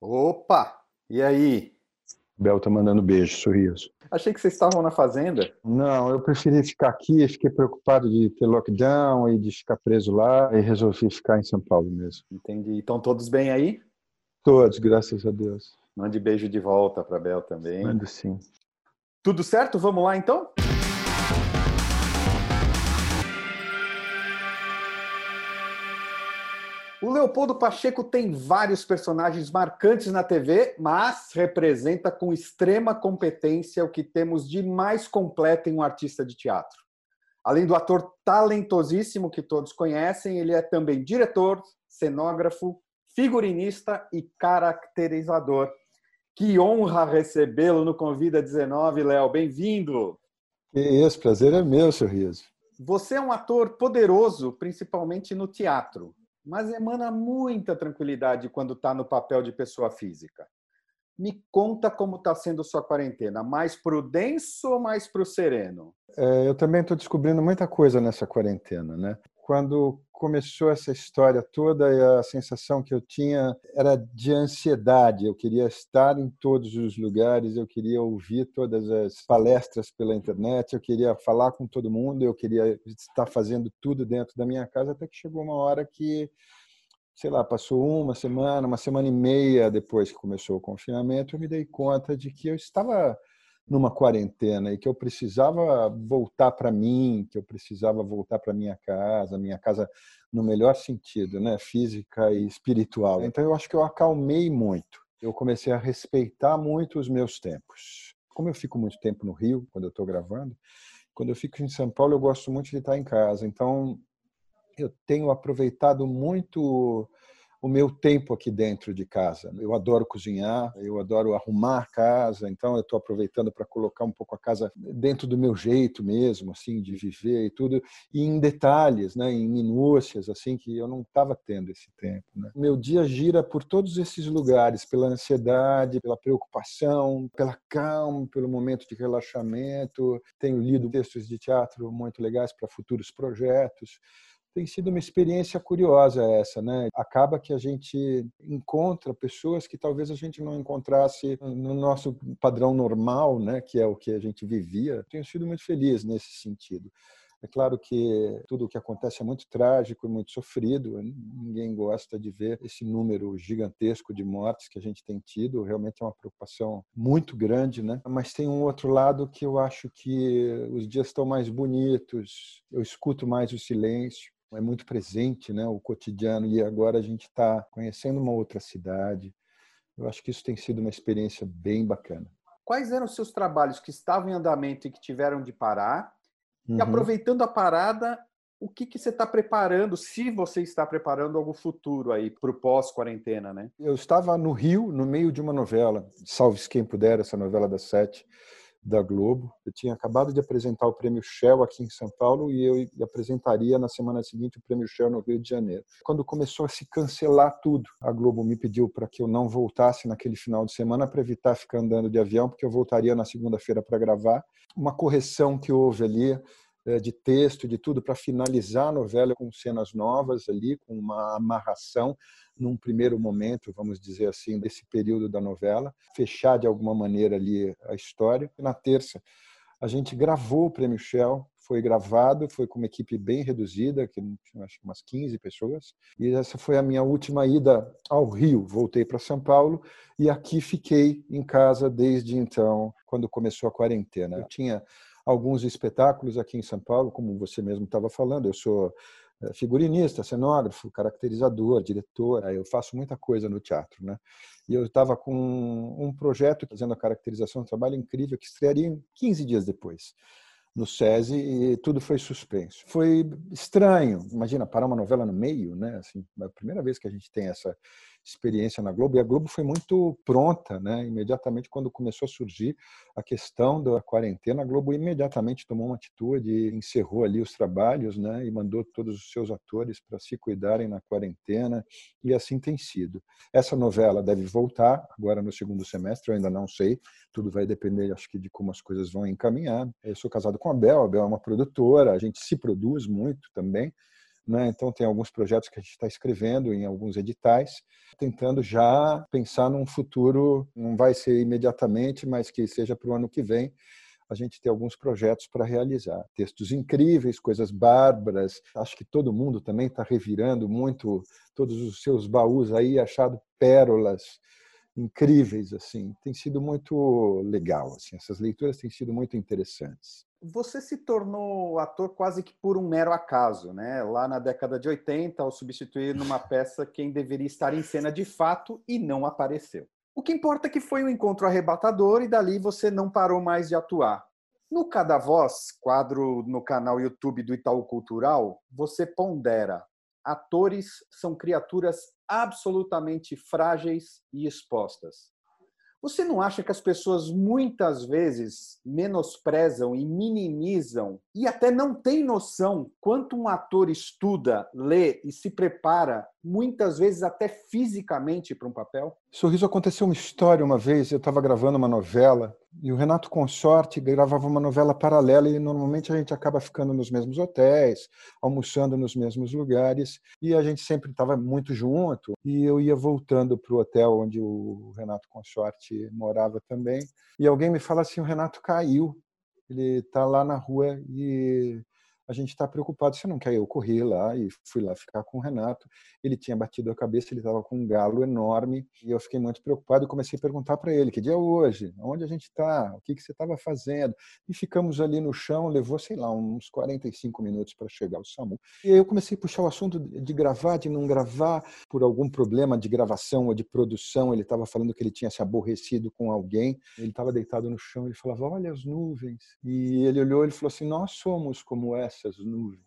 Opa! E aí? Bel tá mandando beijo, sorriso. Achei que vocês estavam na fazenda. Não, eu preferi ficar aqui, fiquei preocupado de ter lockdown e de ficar preso lá e resolvi ficar em São Paulo mesmo. Entendi. Estão todos bem aí? Todos, graças a Deus. Mande beijo de volta para Bel também. Mando sim. Tudo certo? Vamos lá então? O Leopoldo Pacheco tem vários personagens marcantes na TV, mas representa com extrema competência o que temos de mais completo em um artista de teatro. Além do ator talentosíssimo que todos conhecem, ele é também diretor, cenógrafo, figurinista e caracterizador. Que honra recebê-lo no Convida 19, Léo. Bem-vindo! Isso, prazer é meu, sorriso. Você é um ator poderoso, principalmente no teatro mas emana muita tranquilidade quando está no papel de pessoa física. Me conta como está sendo sua quarentena, mais para o denso ou mais para o sereno? É, eu também estou descobrindo muita coisa nessa quarentena, né? Quando começou essa história toda, a sensação que eu tinha era de ansiedade. Eu queria estar em todos os lugares, eu queria ouvir todas as palestras pela internet, eu queria falar com todo mundo, eu queria estar fazendo tudo dentro da minha casa, até que chegou uma hora que sei lá, passou uma semana, uma semana e meia depois que começou o confinamento, eu me dei conta de que eu estava numa quarentena e que eu precisava voltar para mim, que eu precisava voltar para minha casa, minha casa no melhor sentido, né, física e espiritual. Então eu acho que eu acalmei muito. Eu comecei a respeitar muito os meus tempos. Como eu fico muito tempo no Rio quando eu estou gravando, quando eu fico em São Paulo eu gosto muito de estar em casa. Então eu tenho aproveitado muito o meu tempo aqui dentro de casa. Eu adoro cozinhar, eu adoro arrumar a casa, então eu estou aproveitando para colocar um pouco a casa dentro do meu jeito mesmo, assim, de viver e tudo, e em detalhes, né, em minúcias, assim, que eu não estava tendo esse tempo. Né? Meu dia gira por todos esses lugares, pela ansiedade, pela preocupação, pela calma, pelo momento de relaxamento. Tenho lido textos de teatro muito legais para futuros projetos tem sido uma experiência curiosa essa, né? Acaba que a gente encontra pessoas que talvez a gente não encontrasse no nosso padrão normal, né? Que é o que a gente vivia. Tenho sido muito feliz nesse sentido. É claro que tudo o que acontece é muito trágico e muito sofrido. Ninguém gosta de ver esse número gigantesco de mortes que a gente tem tido. Realmente é uma preocupação muito grande, né? Mas tem um outro lado que eu acho que os dias estão mais bonitos. Eu escuto mais o silêncio é muito presente, né, o cotidiano e agora a gente está conhecendo uma outra cidade. Eu acho que isso tem sido uma experiência bem bacana. Quais eram os seus trabalhos que estavam em andamento e que tiveram de parar? Uhum. E aproveitando a parada, o que, que você está preparando, se você está preparando algo futuro aí para o pós-quarentena, né? Eu estava no Rio, no meio de uma novela, Salve-se Quem Puder, essa novela das sete, da Globo. Eu tinha acabado de apresentar o Prêmio Shell aqui em São Paulo e eu apresentaria na semana seguinte o Prêmio Shell no Rio de Janeiro. Quando começou a se cancelar tudo, a Globo me pediu para que eu não voltasse naquele final de semana para evitar ficar andando de avião, porque eu voltaria na segunda-feira para gravar. Uma correção que houve ali de texto, de tudo, para finalizar a novela com cenas novas ali, com uma amarração num primeiro momento, vamos dizer assim, desse período da novela, fechar de alguma maneira ali a história. Na terça, a gente gravou o Prêmio Shell, foi gravado, foi com uma equipe bem reduzida, que tinha acho umas 15 pessoas, e essa foi a minha última ida ao Rio. Voltei para São Paulo e aqui fiquei em casa desde então, quando começou a quarentena. Eu tinha alguns espetáculos aqui em São Paulo, como você mesmo estava falando, eu sou é, figurinista, cenógrafo, caracterizador, diretor, eu faço muita coisa no teatro, né? E eu estava com um projeto fazendo a caracterização, um trabalho incrível que estrearia 15 dias depois no SESI e tudo foi suspenso. Foi estranho, imagina parar uma novela no meio, né? Assim, é a primeira vez que a gente tem essa experiência na Globo e a Globo foi muito pronta, né? Imediatamente quando começou a surgir a questão da quarentena, a Globo imediatamente tomou uma atitude, encerrou ali os trabalhos, né? E mandou todos os seus atores para se cuidarem na quarentena e assim tem sido. Essa novela deve voltar agora no segundo semestre, eu ainda não sei, tudo vai depender, acho que de como as coisas vão encaminhar. Eu sou casado com a Bel, a Bel é uma produtora, a gente se produz muito também Né? Então, tem alguns projetos que a gente está escrevendo em alguns editais, tentando já pensar num futuro, não vai ser imediatamente, mas que seja para o ano que vem, a gente tem alguns projetos para realizar. Textos incríveis, coisas bárbaras. Acho que todo mundo também está revirando muito todos os seus baús aí, achado pérolas incríveis assim. Tem sido muito legal assim. Essas leituras têm sido muito interessantes. Você se tornou ator quase que por um mero acaso, né? Lá na década de 80, ao substituir numa peça quem deveria estar em cena de fato e não apareceu. O que importa é que foi um encontro arrebatador e dali você não parou mais de atuar. No Cada Voz, quadro no canal YouTube do Itaú Cultural, você pondera: atores são criaturas absolutamente frágeis e expostas. Você não acha que as pessoas muitas vezes menosprezam e minimizam e até não têm noção quanto um ator estuda, lê e se prepara, muitas vezes até fisicamente, para um papel? Sorriso aconteceu uma história uma vez, eu estava gravando uma novela e o Renato Consorte gravava uma novela paralela e normalmente a gente acaba ficando nos mesmos hotéis, almoçando nos mesmos lugares e a gente sempre estava muito junto e eu ia voltando para o hotel onde o Renato Consorte morava também e alguém me fala assim, o Renato caiu, ele está lá na rua e a gente está preocupado. Você não quer eu correr lá e fui lá ficar com o Renato. Ele tinha batido a cabeça, ele estava com um galo enorme e eu fiquei muito preocupado e comecei a perguntar para ele: que dia é hoje? Onde a gente está? O que, que você estava fazendo? E ficamos ali no chão. Levou, sei lá, uns 45 minutos para chegar o SAMU. E aí eu comecei a puxar o assunto de gravar, de não gravar, por algum problema de gravação ou de produção. Ele estava falando que ele tinha se aborrecido com alguém. Ele estava deitado no chão. Ele falava: Olha as nuvens. E ele olhou e falou assim: Nós somos como essa essas nuvens.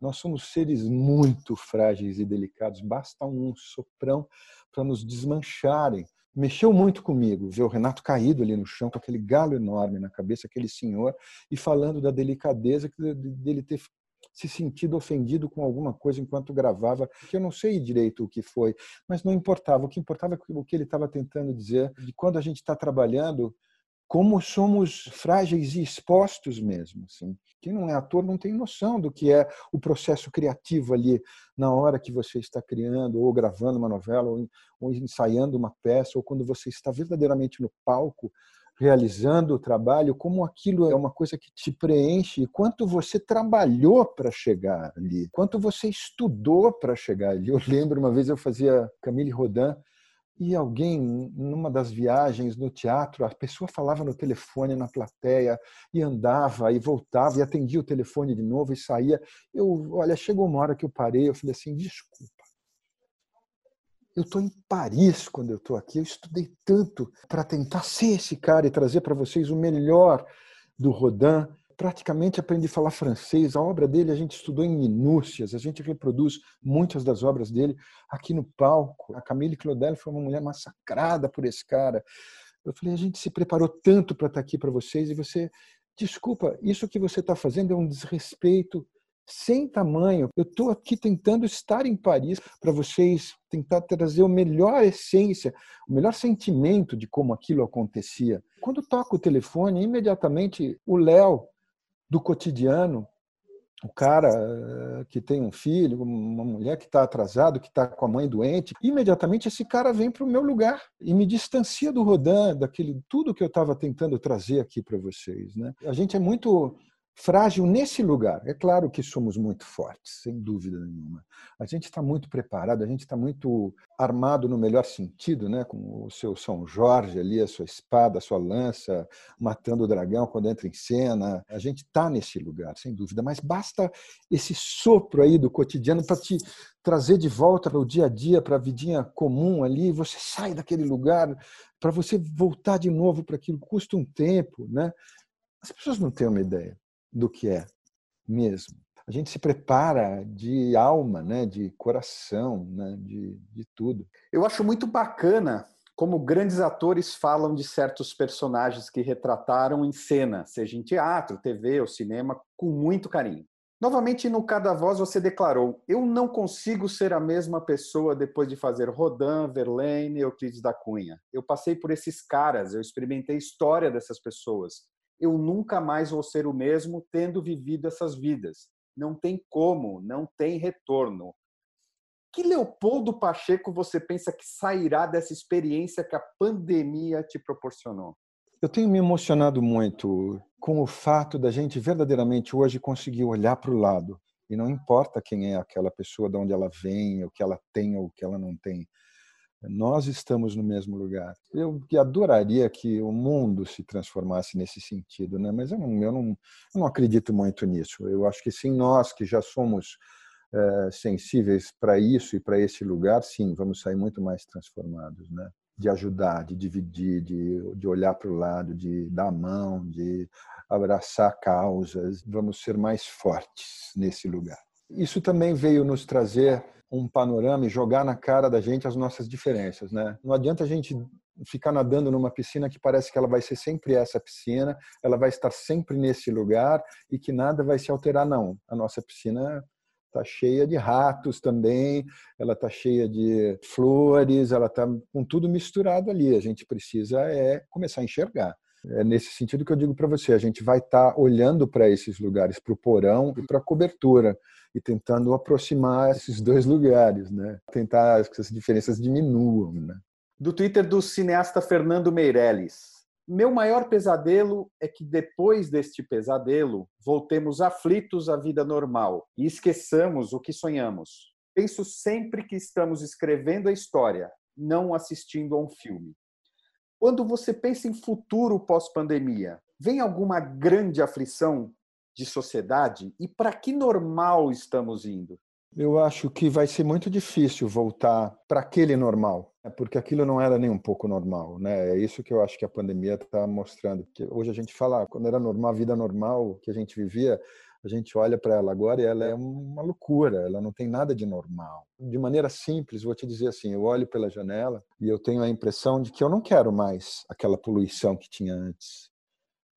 Nós somos seres muito frágeis e delicados, basta um soprão para nos desmancharem. Mexeu muito comigo ver o Renato caído ali no chão, com aquele galo enorme na cabeça, aquele senhor, e falando da delicadeza dele ter se sentido ofendido com alguma coisa enquanto gravava, que eu não sei direito o que foi, mas não importava. O que importava é o que ele estava tentando dizer, de quando a gente está trabalhando, como somos frágeis e expostos mesmo. Assim. Quem não é ator não tem noção do que é o processo criativo ali na hora que você está criando, ou gravando uma novela, ou, ensaiando uma peça, ou quando você está verdadeiramente no palco realizando o trabalho, como aquilo é uma coisa que te preenche, quanto você trabalhou para chegar ali, quanto você estudou para chegar ali. Eu lembro uma vez eu fazia Camille Rodin e alguém, numa das viagens no teatro, a pessoa falava no telefone na plateia e andava e voltava e atendia o telefone de novo e saía. Eu, olha, chegou uma hora que eu parei, eu falei assim, desculpa. Eu estou em Paris quando eu estou aqui. Eu estudei tanto para tentar ser esse cara e trazer para vocês o melhor do Rodin praticamente aprendi a falar francês. A obra dele a gente estudou em minúcias, a gente reproduz muitas das obras dele aqui no palco. A Camille Claudel foi uma mulher massacrada por esse cara. Eu falei, a gente se preparou tanto para estar aqui para vocês e você, desculpa, isso que você está fazendo é um desrespeito sem tamanho. Eu estou aqui tentando estar em Paris para vocês tentar trazer a melhor essência, o melhor sentimento de como aquilo acontecia. Quando toca o telefone, imediatamente o Léo do cotidiano, o cara eh, que tem um filho, uma mulher que está atrasado, que está com a mãe doente, imediatamente esse cara vem para o meu lugar e me distancia do Rodin, daquele tudo que eu estava tentando trazer aqui para vocês. Né? A gente é muito frágil nesse lugar. É claro que somos muito fortes, sem dúvida nenhuma. A gente está muito preparado, a gente está muito armado no melhor sentido, né? com o seu São Jorge ali, a sua espada, a sua lança, matando o dragão quando entra em cena. A gente está nesse lugar, sem dúvida, mas basta esse sopro aí do cotidiano para te trazer de volta para o dia a dia, para a vidinha comum ali, você sai daquele lugar, para você voltar de novo para aquilo, custa um tempo, né? As pessoas não têm uma ideia do que é mesmo. A gente se prepara de alma, né, de coração, né, de, de tudo. Eu acho muito bacana como grandes atores falam de certos personagens que retrataram em cena, seja em teatro, TV ou cinema, com muito carinho. Novamente, no Cada Voz, você declarou: Eu não consigo ser a mesma pessoa depois de fazer Rodin, Verlaine, Euclides da Cunha. Eu passei por esses caras, eu experimentei a história dessas pessoas eu nunca mais vou ser o mesmo tendo vivido essas vidas. não tem como, não tem retorno. Que Leopoldo Pacheco você pensa que sairá dessa experiência que a pandemia te proporcionou? Eu tenho me emocionado muito com o fato da gente verdadeiramente hoje conseguir olhar para o lado. E não importa quem é aquela pessoa, de onde ela vem, o que ela tem ou o que ela não tem. Nós estamos no mesmo lugar. Eu adoraria que o mundo se transformasse nesse sentido, né? mas eu não, eu não, eu não acredito muito nisso. Eu acho que sim, nós que já somos é, sensíveis para isso e para esse lugar, sim, vamos sair muito mais transformados. Né? De ajudar, de dividir, de, de olhar para o lado, de dar a mão, de abraçar causas. Vamos ser mais fortes nesse lugar. Isso também veio nos trazer um panorama e jogar na cara da gente as nossas diferenças, né? Não adianta a gente ficar nadando numa piscina que parece que ela vai ser sempre essa piscina, ela vai estar sempre nesse lugar e que nada vai se alterar não. A nossa piscina está cheia de ratos também, ela está cheia de flores, ela está com tudo misturado ali. A gente precisa é começar a enxergar. É nesse sentido que eu digo para você, a gente vai estar tá olhando para esses lugares, para o porão e para a cobertura e tentando aproximar esses dois lugares, né? Tentar que essas diferenças diminuam, né? Do Twitter do cineasta Fernando Meirelles. Meu maior pesadelo é que depois deste pesadelo voltemos aflitos à vida normal e esqueçamos o que sonhamos. Penso sempre que estamos escrevendo a história, não assistindo a um filme. Quando você pensa em futuro pós-pandemia, vem alguma grande aflição de sociedade? E para que normal estamos indo? Eu acho que vai ser muito difícil voltar para aquele normal, né? porque aquilo não era nem um pouco normal, né? É isso que eu acho que a pandemia está mostrando. Que hoje a gente fala, quando era normal, a vida normal que a gente vivia, a gente olha para ela agora e ela é uma loucura, ela não tem nada de normal. De maneira simples, vou te dizer assim, eu olho pela janela e eu tenho a impressão de que eu não quero mais aquela poluição que tinha antes.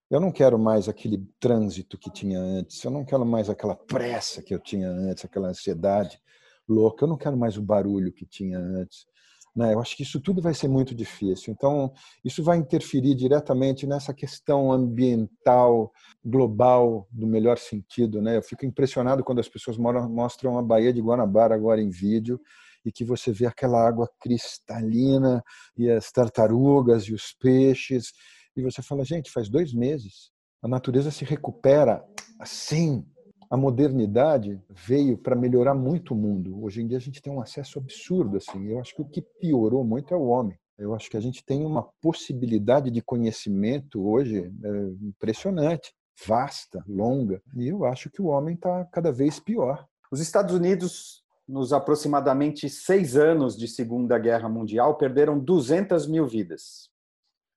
Eu não quero mais aquele trânsito que tinha antes, eu não quero mais aquela pressa que eu tinha antes, aquela ansiedade louca, eu não quero mais o barulho que tinha antes. Né? Eu acho que isso tudo vai ser muito difícil. Então, isso vai interferir diretamente nessa questão ambiental global, do melhor sentido. Né? Eu fico impressionado quando as pessoas mostram a Baía de Guanabara agora em vídeo e que você vê aquela água cristalina e as tartarugas e os peixes. E você fala, gente, faz dois meses. A natureza se recupera assim, a modernidade veio para melhorar muito o mundo. Hoje em dia a gente tem um acesso absurdo assim. Eu acho que o que piorou muito é o homem. Eu acho que a gente tem uma possibilidade de conhecimento hoje é, impressionante, vasta, longa. E eu acho que o homem está cada vez pior. Os Estados Unidos, nos aproximadamente seis anos de Segunda Guerra Mundial, perderam 200 mil vidas.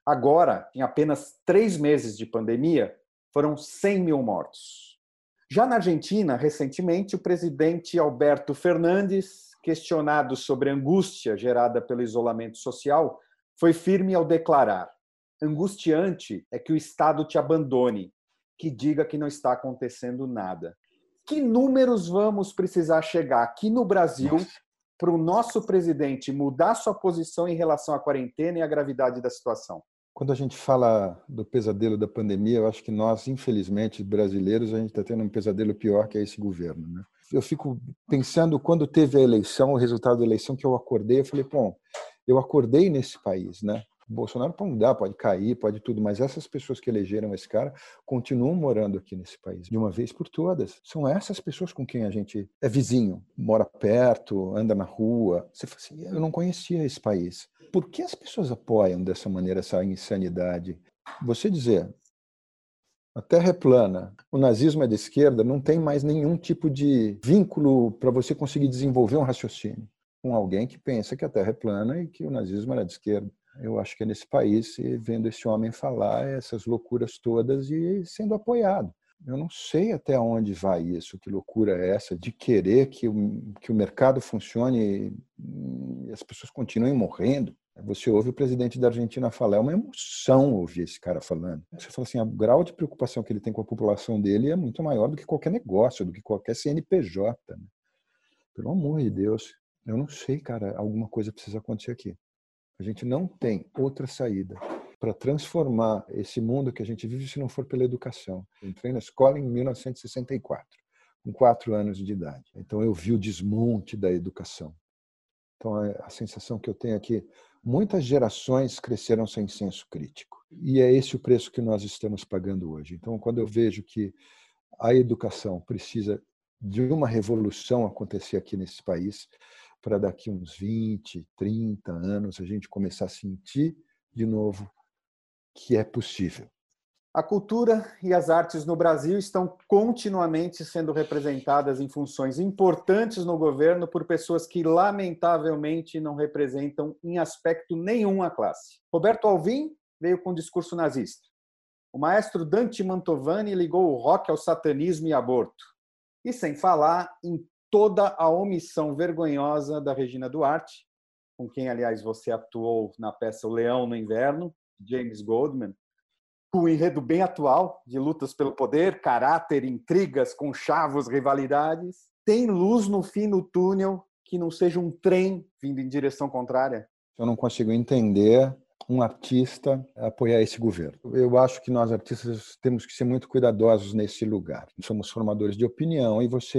Agora, em apenas três meses de pandemia, foram 100 mil mortos. Já na Argentina, recentemente, o presidente Alberto Fernandes, questionado sobre a angústia gerada pelo isolamento social, foi firme ao declarar: angustiante é que o Estado te abandone, que diga que não está acontecendo nada. Que números vamos precisar chegar aqui no Brasil para o nosso presidente mudar sua posição em relação à quarentena e à gravidade da situação? Quando a gente fala do pesadelo da pandemia, eu acho que nós, infelizmente, brasileiros, a gente está tendo um pesadelo pior que é esse governo. Né? Eu fico pensando, quando teve a eleição, o resultado da eleição, que eu acordei, eu falei, bom, eu acordei nesse país, né? Bolsonaro pode mudar, pode cair, pode tudo, mas essas pessoas que elegeram esse cara continuam morando aqui nesse país, de uma vez por todas. São essas pessoas com quem a gente é vizinho, mora perto, anda na rua. Você fala assim, eu não conhecia esse país por que as pessoas apoiam dessa maneira essa insanidade? Você dizer a Terra é plana, o nazismo é de esquerda, não tem mais nenhum tipo de vínculo para você conseguir desenvolver um raciocínio com alguém que pensa que a Terra é plana e que o nazismo era de esquerda. Eu acho que é nesse país, vendo esse homem falar essas loucuras todas e sendo apoiado. Eu não sei até onde vai isso, que loucura é essa de querer que o, que o mercado funcione e as pessoas continuem morrendo. Você ouve o presidente da Argentina falar, é uma emoção ouvir esse cara falando. Você fala assim, o grau de preocupação que ele tem com a população dele é muito maior do que qualquer negócio, do que qualquer CNPJ. Né? Pelo amor de Deus, eu não sei, cara, alguma coisa precisa acontecer aqui. A gente não tem outra saída para transformar esse mundo que a gente vive se não for pela educação. Entrei na escola em 1964, com quatro anos de idade. Então eu vi o desmonte da educação. Então a sensação que eu tenho é que muitas gerações cresceram sem senso crítico. E é esse o preço que nós estamos pagando hoje. Então quando eu vejo que a educação precisa de uma revolução acontecer aqui nesse país para daqui uns 20, 30 anos a gente começar a sentir de novo que é possível. A cultura e as artes no Brasil estão continuamente sendo representadas em funções importantes no governo por pessoas que, lamentavelmente, não representam em aspecto nenhum a classe. Roberto Alvim veio com um discurso nazista. O maestro Dante Mantovani ligou o rock ao satanismo e aborto. E sem falar em toda a omissão vergonhosa da Regina Duarte, com quem, aliás, você atuou na peça O Leão no Inverno, James Goldman, com um enredo bem atual de lutas pelo poder, caráter, intrigas, conchavos, rivalidades. Tem luz no fim do túnel que não seja um trem vindo em direção contrária? Eu não consigo entender um artista apoiar esse governo. Eu acho que nós artistas temos que ser muito cuidadosos nesse lugar. Somos formadores de opinião e você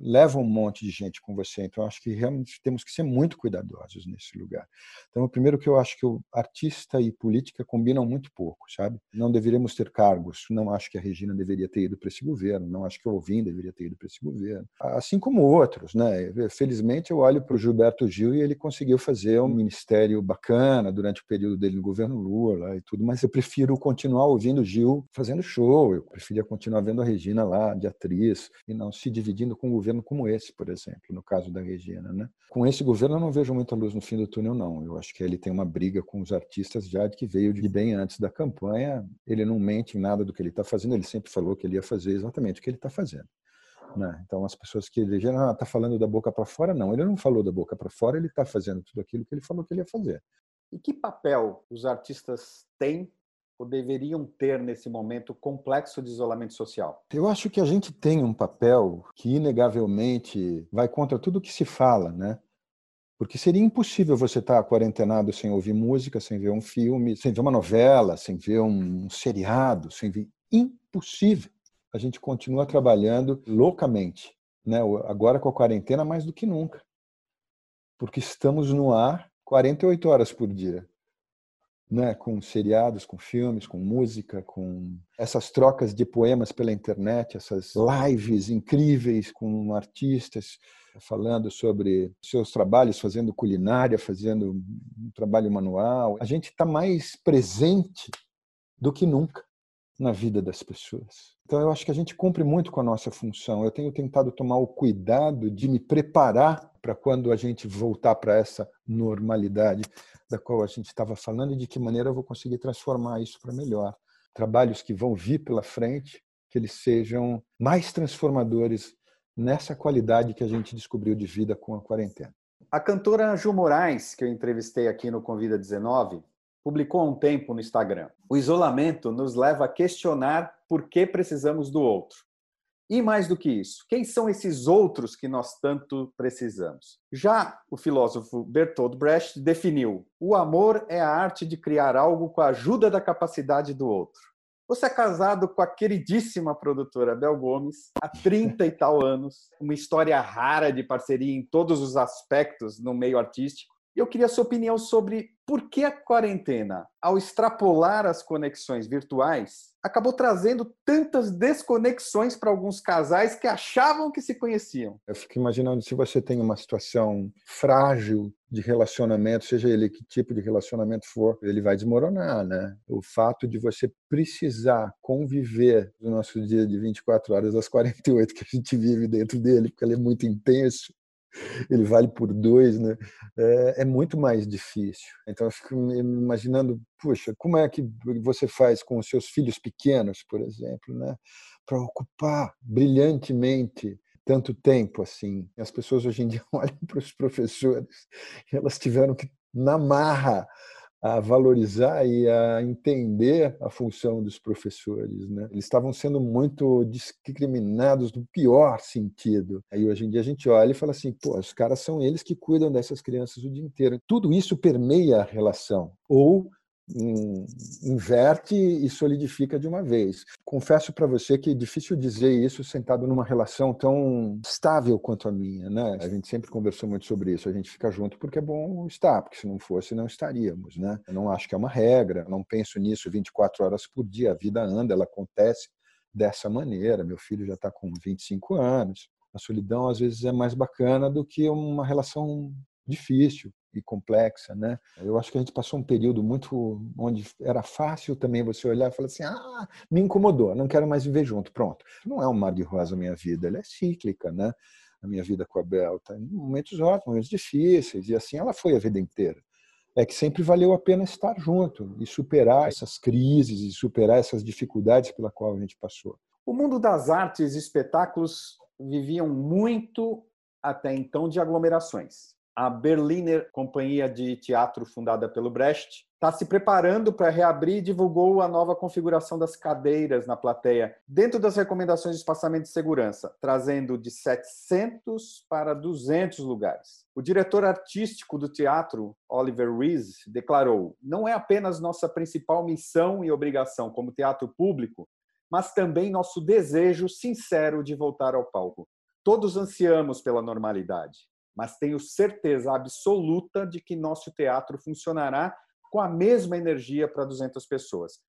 leva um monte de gente com você, então acho que realmente temos que ser muito cuidadosos nesse lugar. Então, o primeiro que eu acho que o artista e política combinam muito pouco, sabe? Não deveríamos ter cargos. Não acho que a Regina deveria ter ido para esse governo. Não acho que o Alvim deveria ter ido para esse governo. Assim como outros, né? Felizmente eu olho para o Gilberto Gil e ele conseguiu fazer um ministério bacana durante o período dele no governo Lula e tudo, mas eu prefiro continuar ouvindo Gil fazendo show, eu preferia continuar vendo a Regina lá de atriz e não se dividindo com um governo como esse, por exemplo, no caso da Regina, né? Com esse governo eu não vejo muita luz no fim do túnel não. Eu acho que ele tem uma briga com os artistas já de que veio de bem antes da campanha. Ele não mente em nada do que ele está fazendo, ele sempre falou que ele ia fazer exatamente o que ele está fazendo. Né? Então, as pessoas que elegeram, ah, está falando da boca para fora, não. Ele não falou da boca para fora, ele está fazendo tudo aquilo que ele falou que ele ia fazer. E que papel os artistas têm ou deveriam ter nesse momento complexo de isolamento social? Eu acho que a gente tem um papel que inegavelmente vai contra tudo que se fala, né? Porque seria impossível você estar quarentenado sem ouvir música, sem ver um filme, sem ver uma novela, sem ver um seriado, sem ver impossível. A gente continua trabalhando loucamente, né? Agora com a quarentena mais do que nunca. Porque estamos no ar 48 horas por dia, né? com seriados, com filmes, com música, com essas trocas de poemas pela internet, essas lives incríveis com artistas falando sobre seus trabalhos, fazendo culinária, fazendo um trabalho manual. A gente está mais presente do que nunca na vida das pessoas. Então, eu acho que a gente cumpre muito com a nossa função. Eu tenho tentado tomar o cuidado de me preparar para quando a gente voltar para essa normalidade da qual a gente estava falando e de que maneira eu vou conseguir transformar isso para melhor. Trabalhos que vão vir pela frente, que eles sejam mais transformadores nessa qualidade que a gente descobriu de vida com a quarentena. A cantora Ju Moraes, que eu entrevistei aqui no Convida 19, publicou há um tempo no Instagram. O isolamento nos leva a questionar por que precisamos do outro. E mais do que isso, quem são esses outros que nós tanto precisamos? Já o filósofo Bertolt Brecht definiu: o amor é a arte de criar algo com a ajuda da capacidade do outro. Você é casado com a queridíssima produtora Bel Gomes há 30 e tal anos, uma história rara de parceria em todos os aspectos no meio artístico. Eu queria a sua opinião sobre por que a quarentena, ao extrapolar as conexões virtuais, acabou trazendo tantas desconexões para alguns casais que achavam que se conheciam. Eu fico imaginando se você tem uma situação frágil de relacionamento, seja ele que tipo de relacionamento for, ele vai desmoronar, né? O fato de você precisar conviver no nosso dia de 24 horas das 48 que a gente vive dentro dele, porque ele é muito intenso, ele vale por dois, né? É, é, muito mais difícil. Então eu fico imaginando, puxa, como é que você faz com os seus filhos pequenos, por exemplo, né? Para ocupar brilhantemente tanto tempo assim. As pessoas hoje em dia olham para os professores, elas tiveram que na marra a valorizar e a entender a função dos professores. Né? Eles estavam sendo muito discriminados no pior sentido. Aí hoje em dia a gente olha e fala assim: pô, os caras são eles que cuidam dessas crianças o dia inteiro. Tudo isso permeia a relação. Ou inverte e solidifica de uma vez. Confesso para você que é difícil dizer isso sentado numa relação tão estável quanto a minha, né? A gente sempre conversou muito sobre isso. A gente fica junto porque é bom estar, porque se não fosse não estaríamos, né? Eu não acho que é uma regra, não penso nisso 24 horas por dia. A vida anda, ela acontece dessa maneira. Meu filho já está com 25 anos. A solidão às vezes é mais bacana do que uma relação difícil e complexa, né? Eu acho que a gente passou um período muito onde era fácil também você olhar e falar assim, ah, me incomodou, não quero mais viver junto, pronto. Não é um mar de rosa a minha vida, ela é cíclica, né? A minha vida com a Bel tá em momentos ótimos, momentos difíceis e assim ela foi a vida inteira. É que sempre valeu a pena estar junto e superar essas crises e superar essas dificuldades pela qual a gente passou. O mundo das artes e espetáculos viviam muito até então de aglomerações a Berliner Companhia de Teatro, fundada pelo Brecht, está se preparando para reabrir e divulgou a nova configuração das cadeiras na plateia, dentro das recomendações de espaçamento de segurança, trazendo de 700 para 200 lugares. O diretor artístico do teatro, Oliver Rees, declarou: não é apenas nossa principal missão e obrigação como teatro público, mas também nosso desejo sincero de voltar ao palco. Todos ansiamos pela normalidade mas tenho certeza absoluta de que nosso teatro funcionará com a mesma energia para 200 pessoas.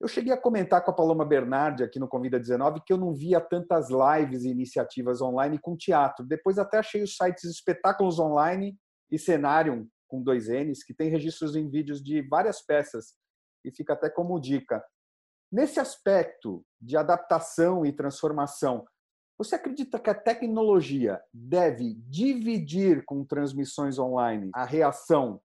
Eu cheguei a comentar com a Paloma Bernardi aqui no Convida 19 que eu não via tantas lives e iniciativas online com teatro. Depois até achei os sites Espetáculos Online e Cenário com dois N's, que tem registros em vídeos de várias peças e fica até como dica. Nesse aspecto de adaptação e transformação, você acredita que a tecnologia deve dividir com transmissões online a reação,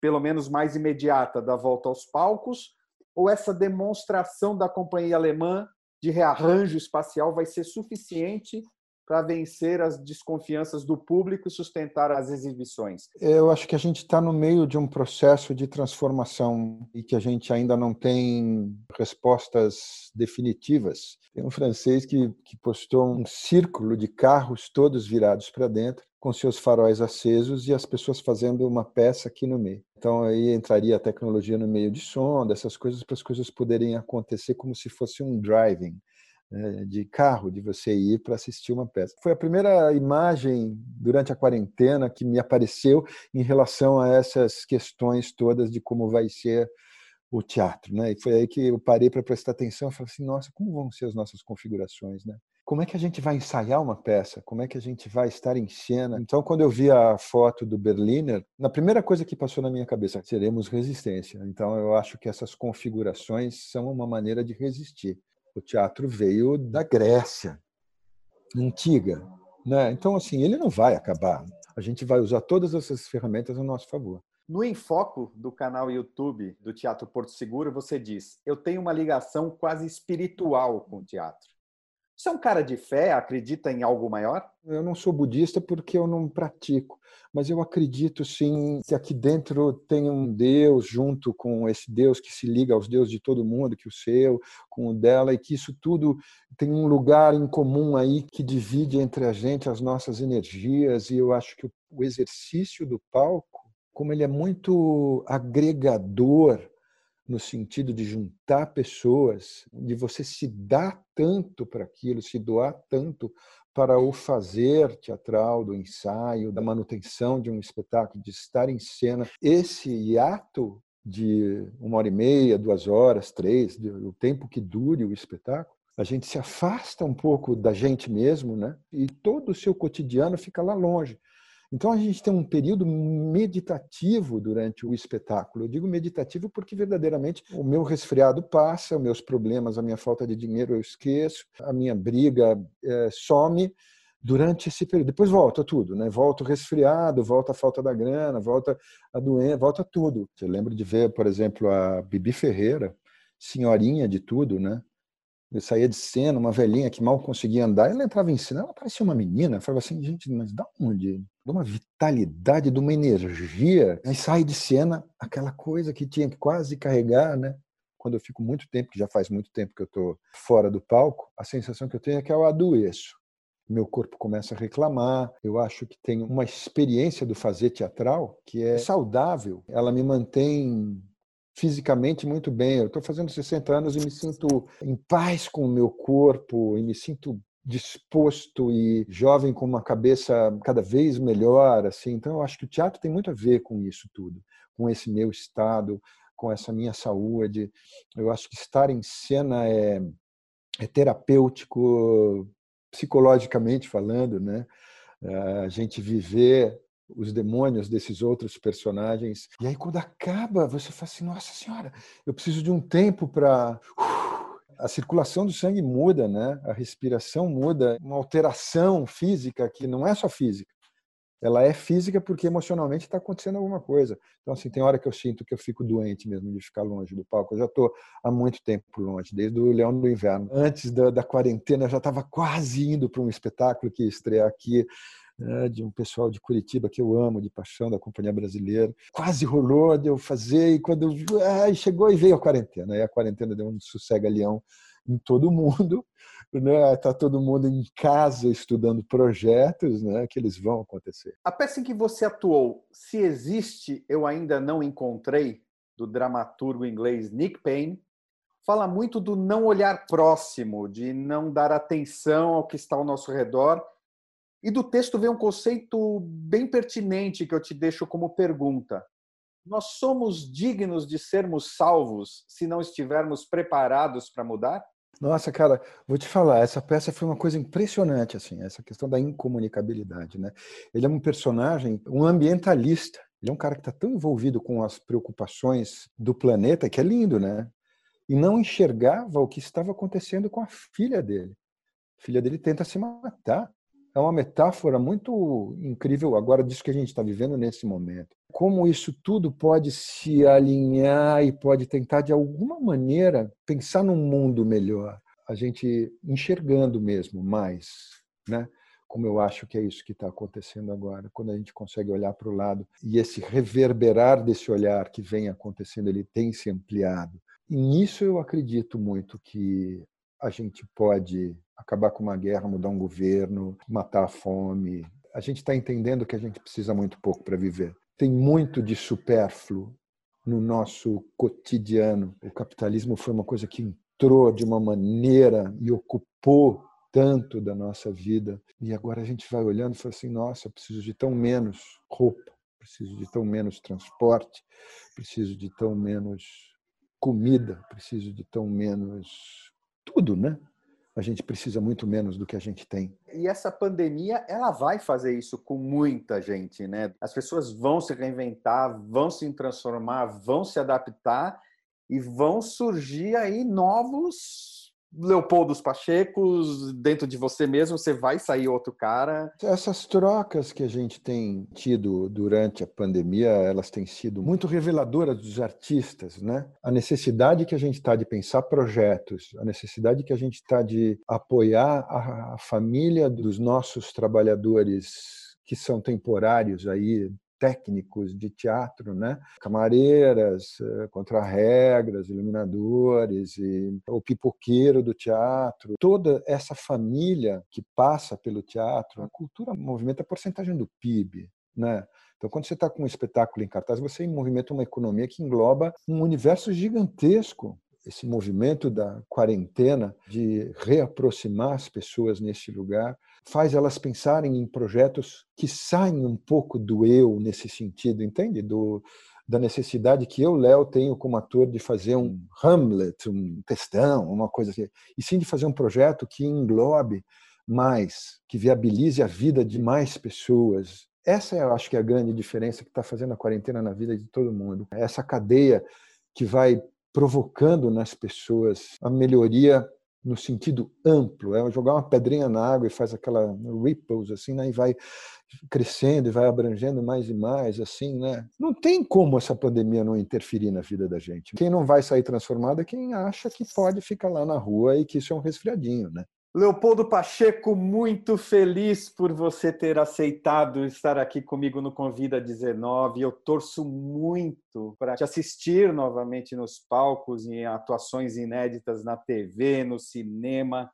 pelo menos mais imediata, da volta aos palcos? Ou essa demonstração da companhia alemã de rearranjo espacial vai ser suficiente para vencer as desconfianças do público e sustentar as exibições? Eu acho que a gente está no meio de um processo de transformação e que a gente ainda não tem respostas definitivas. Tem um francês que, que postou um círculo de carros todos virados para dentro, com seus faróis acesos e as pessoas fazendo uma peça aqui no meio. Então aí entraria a tecnologia no meio de som, dessas coisas para as coisas poderem acontecer como se fosse um driving de carro, de você ir para assistir uma peça. Foi a primeira imagem durante a quarentena que me apareceu em relação a essas questões todas de como vai ser o teatro, né? E foi aí que eu parei para prestar atenção e falei assim, nossa, como vão ser as nossas configurações, né? Como é que a gente vai ensaiar uma peça? Como é que a gente vai estar em cena? Então, quando eu vi a foto do Berliner, na primeira coisa que passou na minha cabeça, seremos resistência. Então, eu acho que essas configurações são uma maneira de resistir. O teatro veio da Grécia antiga, né? Então assim, ele não vai acabar. A gente vai usar todas essas ferramentas a nosso favor. No Enfoco do canal YouTube do Teatro Porto Seguro, você diz: Eu tenho uma ligação quase espiritual com o teatro. Você é um cara de fé? Acredita em algo maior? Eu não sou budista porque eu não pratico, mas eu acredito sim que aqui dentro tem um Deus junto com esse Deus que se liga aos deuses de todo mundo, que o seu, com o dela, e que isso tudo tem um lugar em comum aí que divide entre a gente as nossas energias. E eu acho que o exercício do palco, como ele é muito agregador, no sentido de juntar pessoas, de você se dar tanto para aquilo, se doar tanto para o fazer teatral, do ensaio, da manutenção de um espetáculo, de estar em cena. Esse ato de uma hora e meia, duas horas, três, o tempo que dure o espetáculo, a gente se afasta um pouco da gente mesmo, né? E todo o seu cotidiano fica lá longe. Então a gente tem um período meditativo durante o espetáculo. Eu digo meditativo porque verdadeiramente o meu resfriado passa, os meus problemas, a minha falta de dinheiro eu esqueço, a minha briga é, some durante esse período. Depois volta tudo, né? Volta o resfriado, volta a falta da grana, volta a doença, volta tudo. Eu lembro de ver, por exemplo, a Bibi Ferreira, senhorinha de tudo, né? Eu saía de cena, uma velhinha que mal conseguia andar, ela entrava em cena, ela parecia uma menina. Eu falava assim, gente, mas da onde? De uma vitalidade, de uma energia. Aí sai de cena aquela coisa que tinha que quase carregar, né? Quando eu fico muito tempo, que já faz muito tempo que eu estou fora do palco, a sensação que eu tenho é que eu adoeço. Meu corpo começa a reclamar. Eu acho que tem uma experiência do fazer teatral que é saudável. Ela me mantém fisicamente muito bem. Eu estou fazendo 60 anos e me sinto em paz com o meu corpo e me sinto disposto e jovem com uma cabeça cada vez melhor assim. Então eu acho que o teatro tem muito a ver com isso tudo com esse meu estado com essa minha saúde. Eu acho que estar em cena é, é terapêutico psicologicamente falando né? A gente viver os demônios desses outros personagens e aí quando acaba você fala assim nossa senhora eu preciso de um tempo para a circulação do sangue muda, né? A respiração muda, uma alteração física que não é só física. Ela é física porque emocionalmente está acontecendo alguma coisa. Então, assim, tem hora que eu sinto que eu fico doente mesmo de ficar longe do palco. Eu já estou há muito tempo longe, desde o Leão do Inverno. Antes da, da quarentena, eu já estava quase indo para um espetáculo que ia estrear aqui né, de um pessoal de Curitiba que eu amo, de paixão, da Companhia Brasileira. Quase rolou de eu fazer, e quando ah, chegou e veio a quarentena. E a quarentena deu um sossega-leão em todo mundo. Né? Tá todo mundo em casa estudando projetos, né? Que eles vão acontecer. A peça em que você atuou, se existe, eu ainda não encontrei, do dramaturgo inglês Nick Payne, fala muito do não olhar próximo, de não dar atenção ao que está ao nosso redor e do texto vem um conceito bem pertinente que eu te deixo como pergunta. Nós somos dignos de sermos salvos se não estivermos preparados para mudar? Nossa, cara, vou te falar, essa peça foi uma coisa impressionante, assim, essa questão da incomunicabilidade, né? Ele é um personagem, um ambientalista. Ele é um cara que está tão envolvido com as preocupações do planeta que é lindo, né? E não enxergava o que estava acontecendo com a filha dele. A filha dele tenta se matar é uma metáfora muito incrível agora disso que a gente está vivendo nesse momento. Como isso tudo pode se alinhar e pode tentar, de alguma maneira, pensar num mundo melhor. A gente enxergando mesmo mais, né? como eu acho que é isso que está acontecendo agora, quando a gente consegue olhar para o lado e esse reverberar desse olhar que vem acontecendo, ele tem se ampliado. E nisso eu acredito muito que a gente pode acabar com uma guerra, mudar um governo, matar a fome. A gente está entendendo que a gente precisa muito pouco para viver. Tem muito de supérfluo no nosso cotidiano. O capitalismo foi uma coisa que entrou de uma maneira e ocupou tanto da nossa vida. E agora a gente vai olhando e fala assim: nossa, preciso de tão menos roupa, preciso de tão menos transporte, preciso de tão menos comida, preciso de tão menos tudo, né? A gente precisa muito menos do que a gente tem. E essa pandemia, ela vai fazer isso com muita gente, né? As pessoas vão se reinventar, vão se transformar, vão se adaptar e vão surgir aí novos Leopoldo Pachecos, dentro de você mesmo, você vai sair outro cara. Essas trocas que a gente tem tido durante a pandemia, elas têm sido muito reveladoras dos artistas, né? A necessidade que a gente está de pensar projetos, a necessidade que a gente está de apoiar a família dos nossos trabalhadores que são temporários aí técnicos de teatro, né? camareiras, eh, contra-regras, iluminadores, e o pipoqueiro do teatro, toda essa família que passa pelo teatro, a cultura movimenta a porcentagem do PIB. Né? Então, quando você está com um espetáculo em cartaz, você movimenta uma economia que engloba um universo gigantesco esse movimento da quarentena de reaproximar as pessoas neste lugar faz elas pensarem em projetos que saem um pouco do eu nesse sentido, entende? Do, da necessidade que eu, Léo, tenho como ator de fazer um Hamlet, um textão, uma coisa assim, e sim de fazer um projeto que englobe mais, que viabilize a vida de mais pessoas. Essa eu acho que é a grande diferença que está fazendo a quarentena na vida de todo mundo. Essa cadeia que vai provocando nas pessoas a melhoria no sentido amplo, é jogar uma pedrinha na água e faz aquela ripples assim, né, e vai crescendo e vai abrangendo mais e mais assim, né? Não tem como essa pandemia não interferir na vida da gente. Quem não vai sair transformado é quem acha que pode ficar lá na rua e que isso é um resfriadinho, né? Leopoldo Pacheco, muito feliz por você ter aceitado estar aqui comigo no Convida 19. Eu torço muito para te assistir novamente nos palcos, em atuações inéditas na TV, no cinema.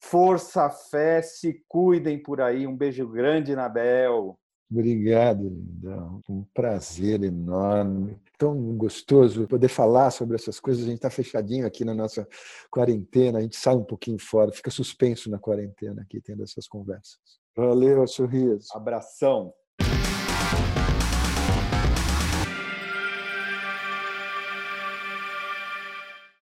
Força, fé, se cuidem por aí. Um beijo grande na Bel. Obrigado, Lindão. Um prazer enorme. Tão gostoso poder falar sobre essas coisas. A gente está fechadinho aqui na nossa quarentena, a gente sai um pouquinho fora, fica suspenso na quarentena aqui, tendo essas conversas. Valeu, sorriso. Abração.